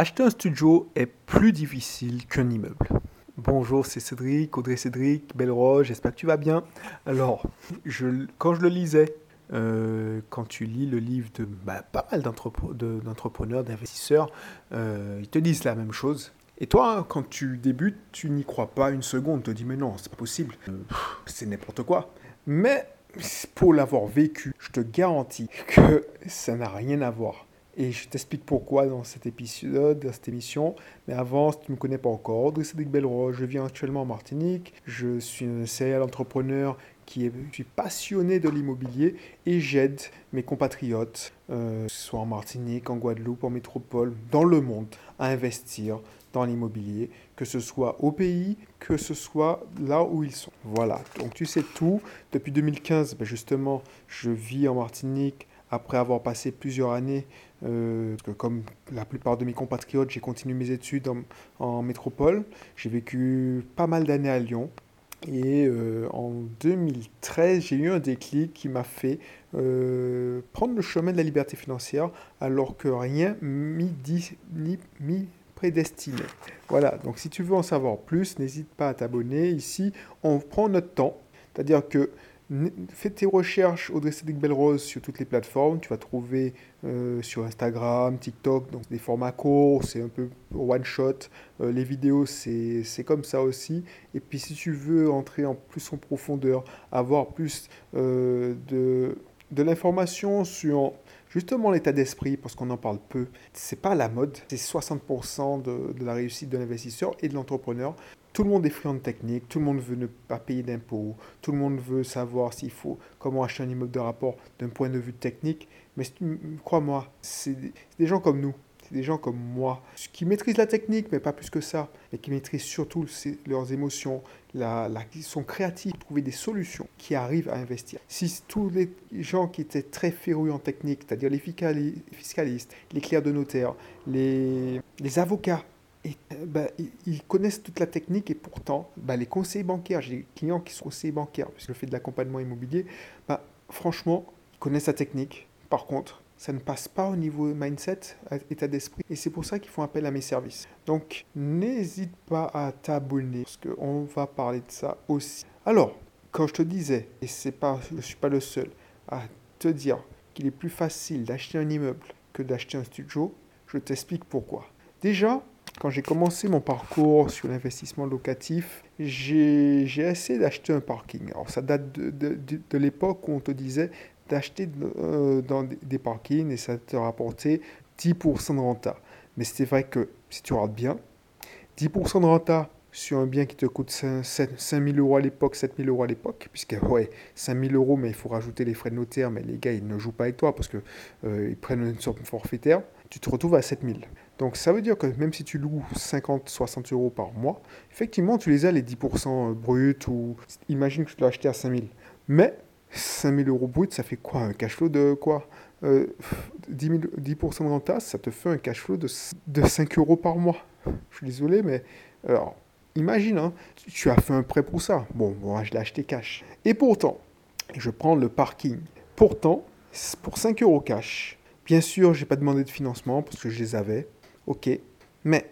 Acheter un studio est plus difficile qu'un immeuble. Bonjour, c'est Cédric, Audrey Cédric, Belle j'espère que tu vas bien. Alors, quand je le lisais, euh, quand tu lis le livre de bah, pas mal d'entrepreneurs, d'investisseurs, euh, ils te disent la même chose. Et toi, quand tu débutes, tu n'y crois pas une seconde, tu te dis mais non, c'est pas possible, euh, c'est n'importe quoi. Mais pour l'avoir vécu, je te garantis que ça n'a rien à voir. Et je t'explique pourquoi dans cet épisode, dans cette émission. Mais avant, si tu ne me connais pas encore, Cédric Belleroy, je vis actuellement en Martinique. Je suis un serial entrepreneur qui est, suis passionné de l'immobilier et j'aide mes compatriotes, euh, soit en Martinique, en Guadeloupe, en métropole, dans le monde, à investir dans l'immobilier, que ce soit au pays, que ce soit là où ils sont. Voilà, donc tu sais tout. Depuis 2015, ben justement, je vis en Martinique après avoir passé plusieurs années, euh, comme la plupart de mes compatriotes, j'ai continué mes études en, métropole. J'ai vécu pas mal d'années à Lyon. Et euh, en 2013, j'ai eu un déclic qui m'a fait euh, prendre le chemin de la liberté financière alors que rien m'y prédestiné. Voilà, donc si tu veux en savoir plus, n'hésite pas à t'abonner. Ici, on prend notre temps. C'est-à-dire que Fais tes recherches Audrey Cédric Belrose sur toutes les plateformes. Tu vas trouver euh, sur Instagram, TikTok, donc des formats courts, c'est un peu one shot. Euh, les vidéos, c'est comme ça aussi. Et puis si tu veux entrer en plus en profondeur, avoir plus euh, de, de l'information sur justement l'état d'esprit, parce qu'on en parle peu, c'est pas la mode, c'est 60% de, de, la réussite de l'investisseur et de l'entrepreneur. Tout le monde est friand de technique, tout le monde veut ne pas payer d'impôts, tout le monde veut savoir s'il faut comment acheter un immeuble de rapport d'un point de vue technique. Mais crois-moi, c'est des gens comme nous, c'est des gens comme moi, qui maîtrisent la technique, mais pas plus que ça, mais qui maîtrisent surtout leurs émotions, la, qui sont créatifs, trouver des solutions, qui arrivent à investir. Si tous les gens qui étaient très férus en technique, c'est-à-dire les fiscalistes, les clercs de notaire, les, les avocats, et, bah, ils connaissent toute la technique et pourtant, bah, les conseillers bancaires, j'ai des clients qui sont conseillers bancaires, puisque je fais de l'accompagnement immobilier, bah, franchement, ils connaissent la technique. Par contre, ça ne passe pas au niveau mindset, état d'esprit. Et c'est pour ça qu'ils font appel à mes services. Donc, n'hésite pas à t'abonner, parce qu'on va parler de ça aussi. Alors, quand je te disais, et c'est pas, je ne suis pas le seul à te dire qu'il est plus facile d'acheter un immeuble que d'acheter un studio, je t'explique pourquoi. Déjà, quand j'ai commencé mon parcours sur l'investissement locatif, j'ai essayé d'acheter un parking. Alors ça date de, l'époque où on te disait d'acheter euh, dans des parkings et ça te rapportait 10% de renta. Mais c'est vrai que si tu regardes bien, 10% de renta sur un bien qui te coûte 5, 000 euros à l'époque, 7 000 euros à l'époque, puisque ouais, 5 000 euros, mais il faut rajouter les frais de notaire, mais les gars, ils ne jouent pas avec toi parce qu'ils euh, prennent une de forfaitaire, tu te retrouves à 7 000. Donc ça veut dire que même si tu loues 50, 60 euros par mois, effectivement tu les as les 10% bruts ou imagine que tu dois acheter à 5000. Mais 5000 euros bruts, ça fait quoi Un cash flow de quoi 10, euh, 10% de renta, ça te fait un cash flow de, de 5 euros par mois. Je suis désolé, mais alors, imagine, hein, tu as fait un prêt pour ça. Bon, moi je l'ai acheté cash. Et pourtant, je prends le parking. Pourtant, pour 5 euros cash, bien sûr, j'ai pas demandé de financement parce que je les avais. Ok, mais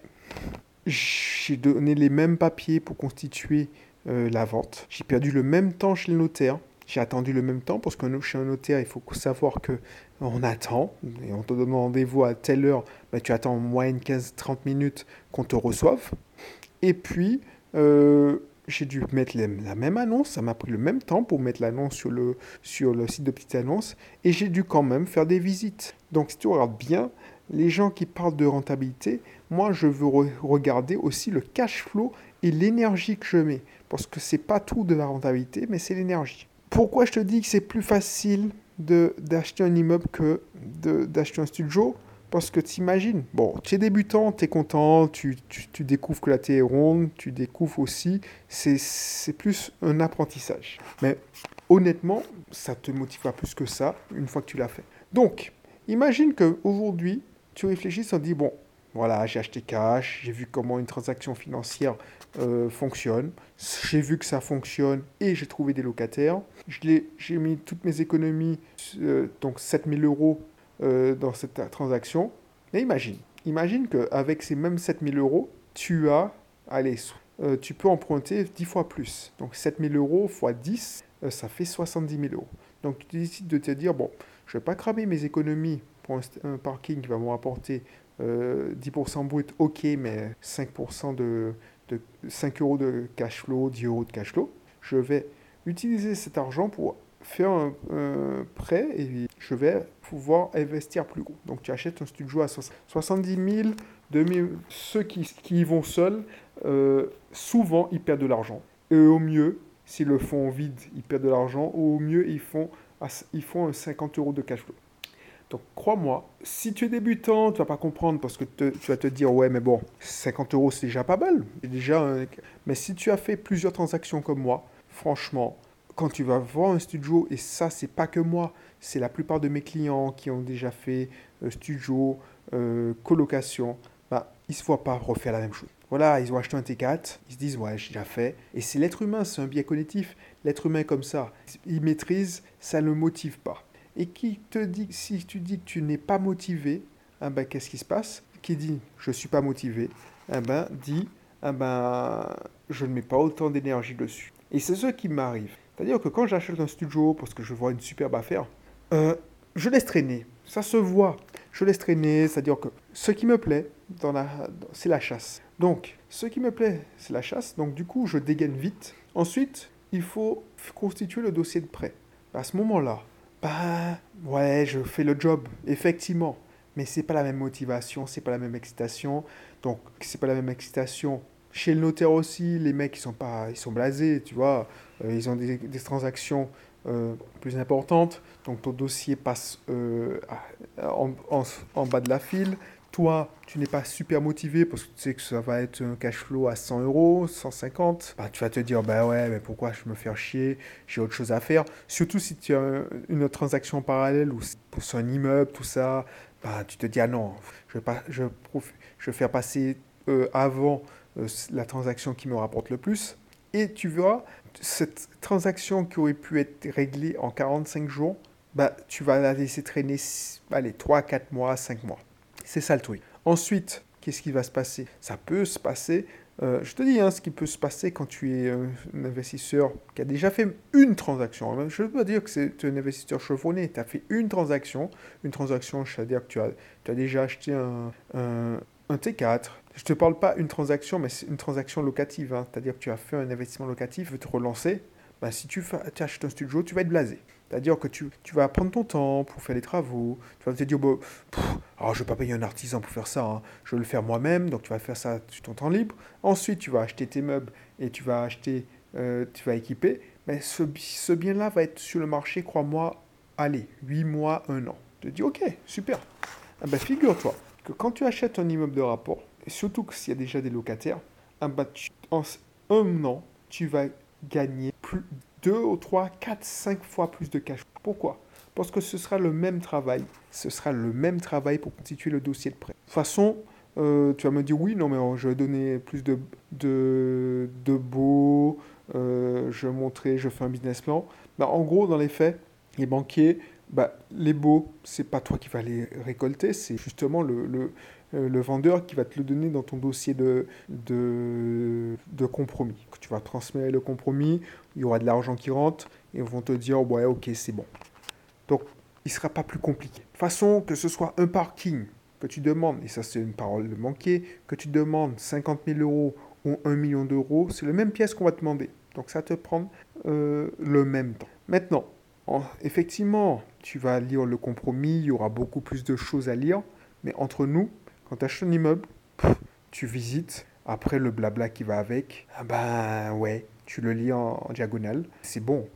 j'ai donné les mêmes papiers pour constituer euh, la vente. J'ai perdu le même temps chez le notaire. J'ai attendu le même temps parce que chez un notaire, il faut savoir que on attend et on te donne rendez-vous à telle heure. Ben, tu attends en moyenne 15-30 minutes qu'on te reçoive. Et puis, euh, j'ai dû mettre la même annonce. Ça m'a pris le même temps pour mettre l'annonce sur le, sur le site de petite annonce. Et j'ai dû quand même faire des visites. Donc, si tu regardes bien, les gens qui parlent de rentabilité, moi je veux regarder aussi le cash flow et l'énergie que je mets. Parce que c'est pas tout de la rentabilité, mais c'est l'énergie. Pourquoi je te dis que c'est plus facile d'acheter un immeuble que d'acheter un studio? Parce que tu imagines, bon, tu es débutant, tu es content, tu, tu, découvres que la thé est ronde, tu découvres aussi, c'est plus un apprentissage. Mais honnêtement, ça te motive pas plus que ça une fois que tu l'as fait. Donc, imagine qu'aujourd'hui, tu réfléchis, on dit, bon, voilà, j'ai acheté cash, j'ai vu comment une transaction financière euh, fonctionne, j'ai vu que ça fonctionne et j'ai trouvé des locataires. J'ai mis toutes mes économies, euh, donc 7000 euros euh, dans cette transaction. Mais imagine, imagine qu'avec ces mêmes 7000 euros, tu as, allez, euh, tu peux emprunter 10 fois plus. Donc 7000 euros fois 10, euh, ça fait 70 000 euros. Donc tu décides de te dire, bon, je vais pas cramer mes économies un, parking qui va me rapporter 10% euh, brut, ok, mais 5% de, de 5 euros de cash flow, 10 euros de cash flow. Je vais utiliser cet argent pour faire un, prêt et je vais pouvoir investir plus gros. Donc tu achètes un studio à 70 000, 2000, ceux qui, y vont seuls, euh, souvent ils perdent de l'argent. Et au mieux, s'ils le font vide, ils perdent de l'argent. Ou au mieux, ils font, ils font 50 euros de cash flow. Donc crois-moi, si tu es débutant, tu vas pas comprendre parce que tu vas te dire ouais mais bon, 50 euros c'est déjà pas mal. Déjà, mais si tu as fait plusieurs transactions comme moi, franchement, quand tu vas voir un studio, et ça c'est pas que moi, c'est la plupart de mes clients qui ont déjà fait euh, studio, euh, colocation, bah, ils se voient pas refaire la même chose. Voilà, ils ont acheté un T4, ils se disent ouais, j'ai déjà fait. Et c'est l'être humain, c'est un biais cognitif. L'être humain comme ça, il maîtrise, ça ne le motive pas. Et qui te dit, si tu dis que tu n'es pas motivé, ah ben, qu'est-ce qui se passe? Qui dit je ne suis pas motivé ah ben, dit ah ben, je ne mets pas autant d'énergie dessus. Et c'est ce qui m'arrive. C'est-à-dire que quand j'achète un studio parce que je vois une superbe affaire, euh, je laisse traîner. Ça se voit. Je laisse traîner, c'est-à-dire que ce qui me plaît, c'est la chasse. Donc, ce qui me plaît, c'est la chasse. Donc, du coup, je dégaine vite. Ensuite, il faut constituer le dossier de prêt. À ce moment-là, bah, ouais, je fais le job, effectivement. Mais c'est pas la même motivation, c'est pas la même excitation. Donc, c'est pas la même excitation. Chez le notaire aussi, les mecs, ils sont pas, ils sont blasés, tu vois. Euh, ils ont des, transactions euh, plus importantes. Donc, ton dossier passe euh, en, en bas de la file toi, tu n'es pas super motivé parce que tu sais que ça va être un cash flow à 100 euros, 150, bah, tu vas te dire, bah ouais, mais pourquoi je me faire chier, j'ai autre chose à faire. Surtout si tu as une transaction parallèle ou pour un immeuble, tout ça, bah, tu te dis, ah non, je vais, pas, je, je vais faire passer euh, avant euh, la transaction qui me rapporte le plus. Et tu verras, cette transaction qui aurait pu être réglée en 45 jours, bah, tu vas la laisser traîner allez, 3, 4 mois, 5 mois. C'est ça le truc. Ensuite, qu'est-ce qui va se passer? Ça peut se passer, euh, je te dis, hein, ce qui peut se passer quand tu es un investisseur qui a déjà fait une transaction. Je ne veux pas dire que c'est un investisseur chevronné. Tu as fait une transaction. Une transaction, c'est-à-dire que tu as, déjà acheté un, un, T4. Je ne te parle pas une transaction, mais c'est une transaction locative. Hein. C'est-à-dire que tu as fait un investissement locatif, tu veux te relancer. Ben, si tu, tu achètes un studio, tu vas être blasé. C'est-à-dire que tu, tu, vas prendre ton temps pour faire les travaux. Tu vas te dire, bon, alors je ne vais pas payer un artisan pour faire ça, hein. je vais le faire moi-même, donc tu vas faire ça sur ton temps libre. Ensuite, tu vas acheter tes meubles et tu vas acheter, euh, tu vas équiper. Mais ce, bien-là va être sur le marché, crois-moi, allez, 8 mois, 1 an. Tu te dis, ok, super. Ah ben, figure-toi que quand tu achètes un immeuble de rapport, et surtout s'il y a déjà des locataires, ah ben, en un an, tu vas gagner plus 2 ou 3, 4, 5 fois plus de cash. Pourquoi? Parce que ce sera le même travail. Ce sera le même travail pour constituer le dossier de prêt. De toute façon, euh, tu vas me dire oui, non, mais je vais donner plus de, de, de beaux, euh, je vais montrer, je fais un business plan. Bah, en gros, dans les faits, les banquiers, bah, les beaux, c'est pas toi qui vas les récolter, c'est justement le, le vendeur qui va te le donner dans ton dossier de, de, de compromis. Tu vas transmettre le compromis, il y aura de l'argent qui rentre, et ils vont te dire, ouais, ok, c'est bon. Donc, il ne sera pas plus compliqué. De toute façon, que ce soit un parking que tu demandes, et ça c'est une parole de banquier, que tu demandes 50 000 euros ou 1 million d'euros, c'est la même pièce qu'on va te demander. Donc ça te prend euh, le même temps. Maintenant, effectivement, tu vas lire le compromis, il y aura beaucoup plus de choses à lire, mais entre nous, quand tu achètes un immeuble, tu visites, après le blabla qui va avec, ben ouais, tu le lis en, diagonale, c'est bon.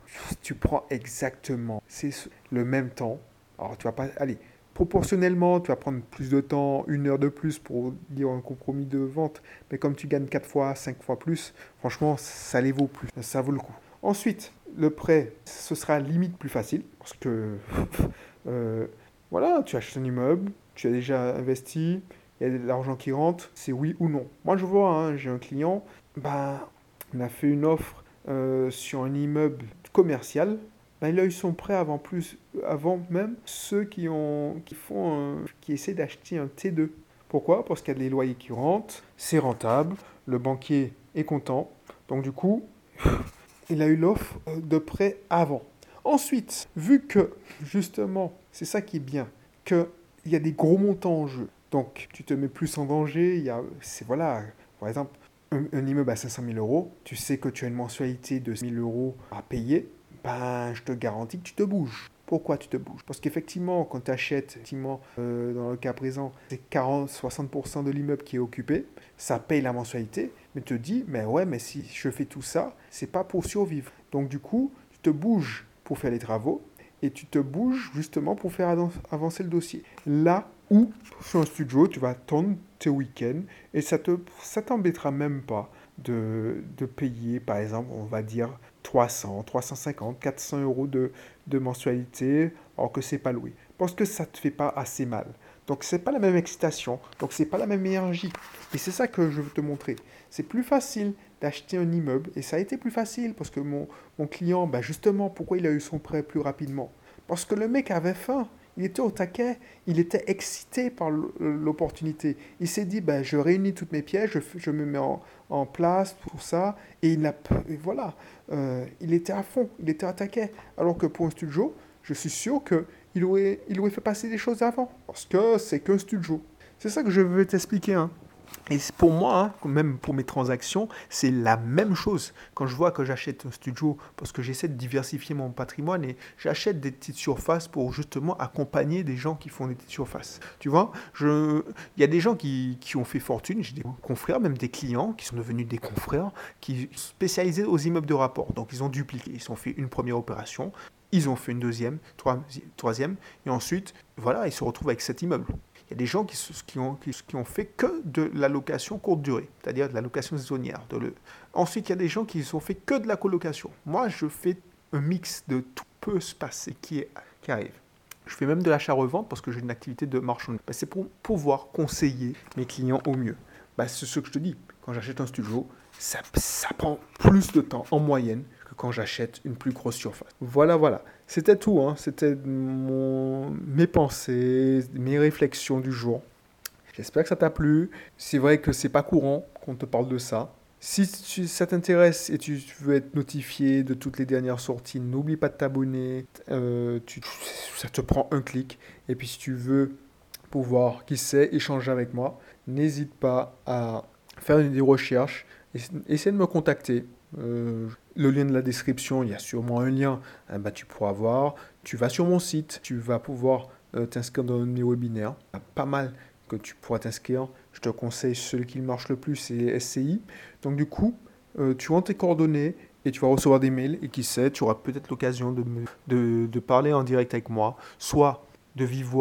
Tu prends exactement, c'est le même temps. Alors tu vas pas, allez, proportionnellement, tu vas prendre plus de temps, une heure de plus pour lire un compromis de vente, mais comme tu gagnes 4 fois, 5 fois plus, franchement, ça les vaut plus, ça vaut le coup. Ensuite, le prêt, ce sera limite plus facile, parce que, euh, voilà, tu achètes un immeuble, tu as déjà investi, l'argent qui rentre, c'est oui ou non. Moi, je vois, hein, j'ai un client, bah, on a fait une offre euh, sur un immeuble commercial. Bah, il a eu son prêt avant, plus, avant même ceux qui, ont, qui, font qui essaient d'acheter un T2. Pourquoi? Parce qu'il y a des loyers qui rentrent, c'est rentable, le banquier est content. Donc du coup, il a eu l'offre euh, de prêt avant. Ensuite, vu que justement, c'est ça qui est bien, qu'il y a des gros montants en jeu, donc tu te mets plus en danger, il y a, voilà, par exemple, un, immeuble à 500 000 euros, tu sais que tu as une mensualité de 1 000 euros à payer, ben je te garantis que tu te bouges. Pourquoi tu te bouges? Parce qu'effectivement, quand tu achètes, effectivement, euh, dans le cas présent, c'est 40-60% de l'immeuble qui est occupé, ça paye la mensualité, mais te dis, mais ouais, mais si je fais tout ça, c'est pas pour survivre. Donc du coup, tu te bouges pour faire les travaux et tu te bouges justement pour faire avancer le dossier. Là où, sur un studio, tu vas attendre tes week-ends et ça ne ça t'embêtera même pas de, de, payer, par exemple, on va dire 300, 350, 400 euros de, de mensualité alors que c'est pas loué. Parce que ça ne te fait pas assez mal. Donc c'est pas la même excitation, donc c'est pas la même énergie. Et c'est ça que je veux te montrer. C'est plus facile d'acheter un immeuble et ça a été plus facile parce que mon, mon client, ben justement, pourquoi il a eu son prêt plus rapidement? Parce que le mec avait faim. Il était au taquet, il était excité par l'opportunité. Il s'est dit, ben, je réunis toutes mes pièces, je, je me mets en, en, place pour ça. Et, il a, et voilà, euh, il était à fond, il était au taquet. Alors que pour un studio, je suis sûr qu'il aurait, il fait passer des choses avant. Parce que c'est qu'un studio. C'est ça que je veux t'expliquer. Hein. Et pour moi, hein, même pour mes transactions, c'est la même chose. Quand je vois que j'achète un studio, parce que j'essaie de diversifier mon patrimoine et j'achète des petites surfaces pour justement accompagner des gens qui font des petites surfaces. Tu vois, il y a des gens qui, qui ont fait fortune, j'ai des confrères, même des clients qui sont devenus des confrères, qui sont spécialisés aux immeubles de rapport. Donc ils ont dupliqué, ils ont fait une première opération, ils ont fait une deuxième, troisième, et ensuite, voilà, ils se retrouvent avec cet immeuble. Il y a des gens qui, ont, fait que de la location courte durée, c'est-à-dire de la location saisonnière. Ensuite, il y a des gens qui ont fait que de la colocation. Moi, je fais un mix de tout peut se passer qui, qui arrive. Je fais même de l'achat-revente parce que j'ai une activité de marchand. Bah, c'est pour pouvoir conseiller mes clients au mieux. Bah, c'est ce que je te dis. Quand j'achète un studio, ça prend plus de temps en moyenne quand j'achète une plus grosse surface. Voilà, voilà. C'était tout. Hein. C'était mes pensées, mes réflexions du jour. J'espère que ça t'a plu. C'est vrai que c'est pas courant qu'on te parle de ça. Si ça t'intéresse et tu veux être notifié de toutes les dernières sorties, n'oublie pas de t'abonner. Euh, ça te prend un clic. Et puis si tu veux pouvoir, qui sait, échanger avec moi, n'hésite pas à faire des recherches. Essaye de me contacter. Euh, le lien de la description, il y a sûrement un lien, eh ben, tu pourras voir. Tu vas sur mon site, tu vas pouvoir euh, t'inscrire dans mes webinaires. Il y a pas mal que tu pourras t'inscrire. Je te conseille celui qui marche le plus, c'est SCI. Donc du coup, euh, tu rentres tes coordonnées et tu vas recevoir des mails. Et qui sait, tu auras peut-être l'occasion de, de, parler en direct avec moi, soit de vive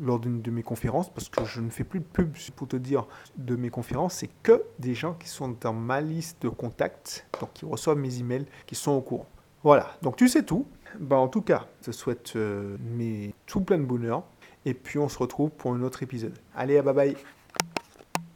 lors d'une de mes conférences, parce que je ne fais plus de pub pour te dire de mes conférences, c'est que des gens qui sont dans ma liste de contacts, donc qui reçoivent mes emails, qui sont au courant. Voilà, donc tu sais tout. Bah, en tout cas, je te souhaite euh, tout plein de bonheur. Et puis on se retrouve pour un autre épisode. Allez, bye bye